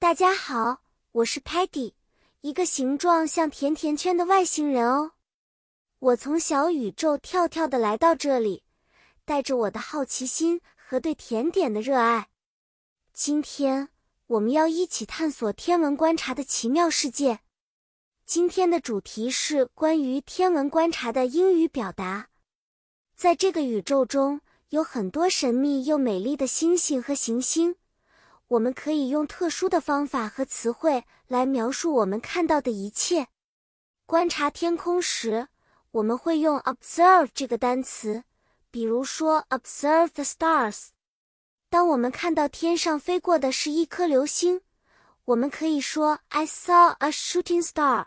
大家好，我是 Patty，一个形状像甜甜圈的外星人哦。我从小宇宙跳跳的来到这里，带着我的好奇心和对甜点的热爱。今天我们要一起探索天文观察的奇妙世界。今天的主题是关于天文观察的英语表达。在这个宇宙中有很多神秘又美丽的星星和行星。我们可以用特殊的方法和词汇来描述我们看到的一切。观察天空时，我们会用 observe 这个单词，比如说 observe the stars。当我们看到天上飞过的是一颗流星，我们可以说 I saw a shooting star。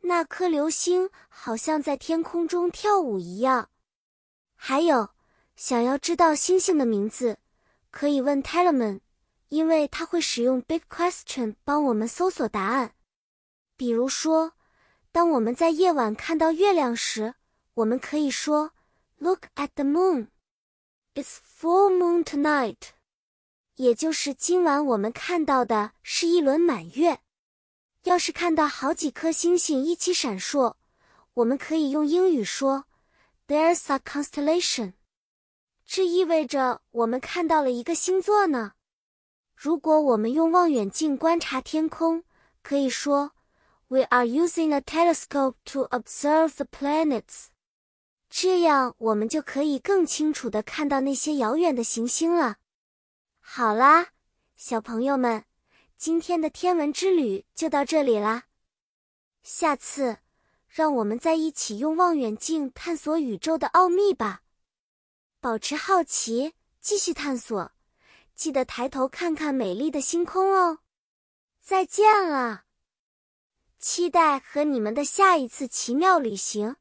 那颗流星好像在天空中跳舞一样。还有，想要知道星星的名字，可以问 Telemann。因为它会使用 Big Question 帮我们搜索答案。比如说，当我们在夜晚看到月亮时，我们可以说 Look at the moon. It's full moon tonight. 也就是今晚我们看到的是一轮满月。要是看到好几颗星星一起闪烁，我们可以用英语说 There's a constellation. 这意味着我们看到了一个星座呢。如果我们用望远镜观察天空，可以说，We are using a telescope to observe the planets。这样我们就可以更清楚的看到那些遥远的行星了。好啦，小朋友们，今天的天文之旅就到这里啦。下次，让我们再一起用望远镜探索宇宙的奥秘吧。保持好奇，继续探索。记得抬头看看美丽的星空哦！再见了，期待和你们的下一次奇妙旅行。